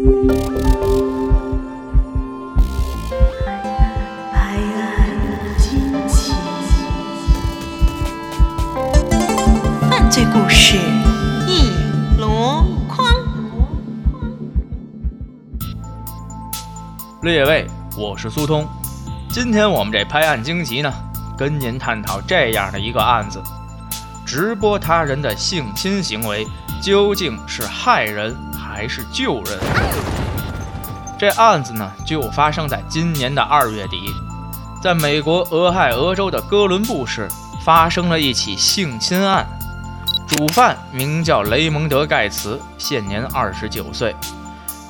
拍案惊奇，犯罪故事一箩筐。列位，我是苏通。今天我们这拍案惊奇呢，跟您探讨这样的一个案子：直播他人的性侵行为究竟是害人还是旧人？这案子呢，就发生在今年的二月底，在美国俄亥俄州的哥伦布市发生了一起性侵案，主犯名叫雷蒙德·盖茨，现年二十九岁。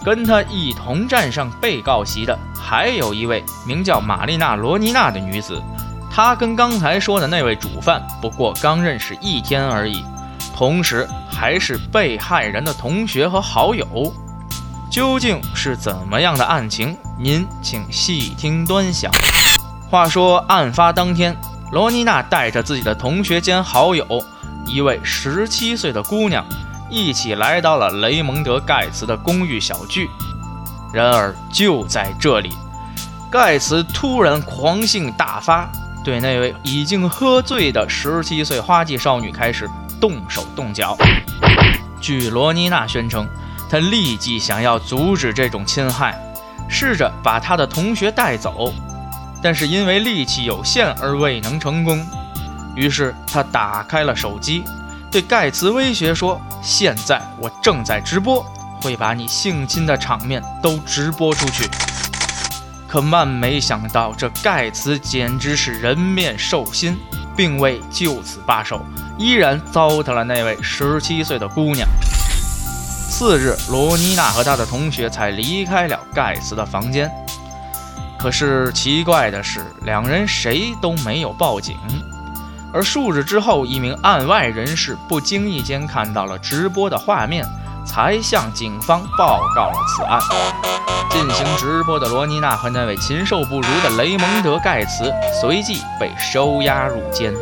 跟他一同站上被告席的还有一位名叫玛丽娜·罗尼娜的女子，她跟刚才说的那位主犯不过刚认识一天而已，同时还是被害人的同学和好友。究竟是怎么样的案情？您请细听端详。话说，案发当天，罗妮娜带着自己的同学兼好友，一位十七岁的姑娘。一起来到了雷蒙德·盖茨的公寓小聚。然而就在这里，盖茨突然狂性大发，对那位已经喝醉的十七岁花季少女开始动手动脚。据罗妮娜宣称，她立即想要阻止这种侵害，试着把她的同学带走，但是因为力气有限而未能成功。于是她打开了手机。对盖茨威胁说：“现在我正在直播，会把你性侵的场面都直播出去。”可万没想到，这盖茨简直是人面兽心，并未就此罢手，依然糟蹋了那位十七岁的姑娘。次日，罗妮娜和她的同学才离开了盖茨的房间。可是奇怪的是，两人谁都没有报警。而数日之后，一名案外人士不经意间看到了直播的画面，才向警方报告了此案。进行直播的罗妮娜和那位禽兽不如的雷蒙德·盖茨随即被收押入监。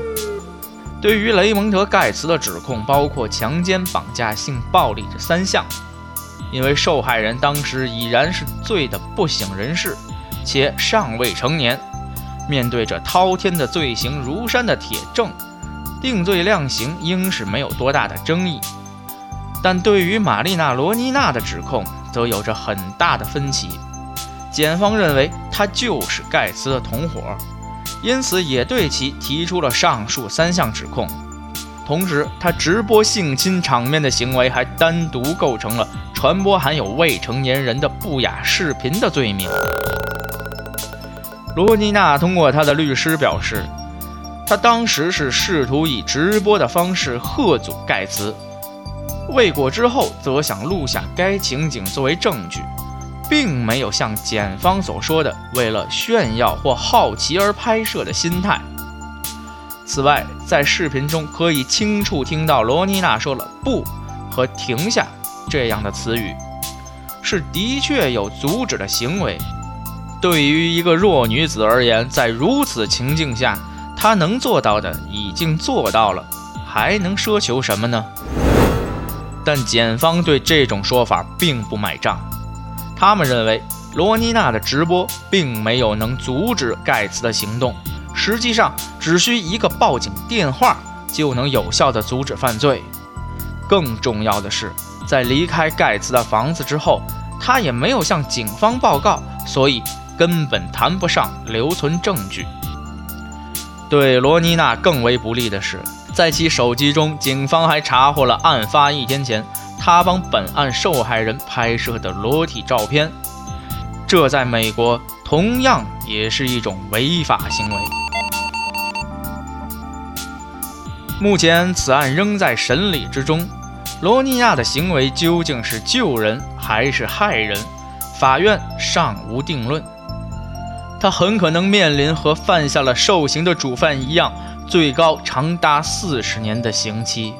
对于雷蒙德·盖茨的指控，包括强奸、绑架、性暴力这三项。因为受害人当时已然是醉得不省人事，且尚未成年。面对着滔天的罪行如山的铁证，定罪量刑应是没有多大的争议。但对于玛丽娜·罗妮娜的指控，则有着很大的分歧。检方认为她就是盖茨的同伙，因此也对其提出了上述三项指控。同时，她直播性侵场面的行为还单独构成了传播含有未成年人的不雅视频的罪名。罗妮娜通过她的律师表示，她当时是试图以直播的方式喝阻盖茨，未果之后，则想录下该情景作为证据，并没有像检方所说的为了炫耀或好奇而拍摄的心态。此外，在视频中可以清楚听到罗妮娜说了“不”和“停下”这样的词语，是的确有阻止的行为。对于一个弱女子而言，在如此情境下，她能做到的已经做到了，还能奢求什么呢？但检方对这种说法并不买账，他们认为罗妮娜的直播并没有能阻止盖茨的行动，实际上只需一个报警电话就能有效地阻止犯罪。更重要的是，在离开盖茨的房子之后，他也没有向警方报告，所以。根本谈不上留存证据。对罗妮娜更为不利的是，在其手机中，警方还查获了案发一天前他帮本案受害人拍摄的裸体照片。这在美国同样也是一种违法行为。目前此案仍在审理之中，罗妮娜的行为究竟是救人还是害人，法院尚无定论。他很可能面临和犯下了受刑的主犯一样，最高长达四十年的刑期。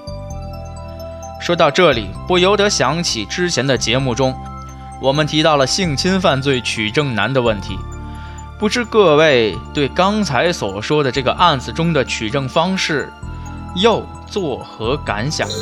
说到这里，不由得想起之前的节目中，我们提到了性侵犯罪取证难的问题。不知各位对刚才所说的这个案子中的取证方式，又作何感想呢？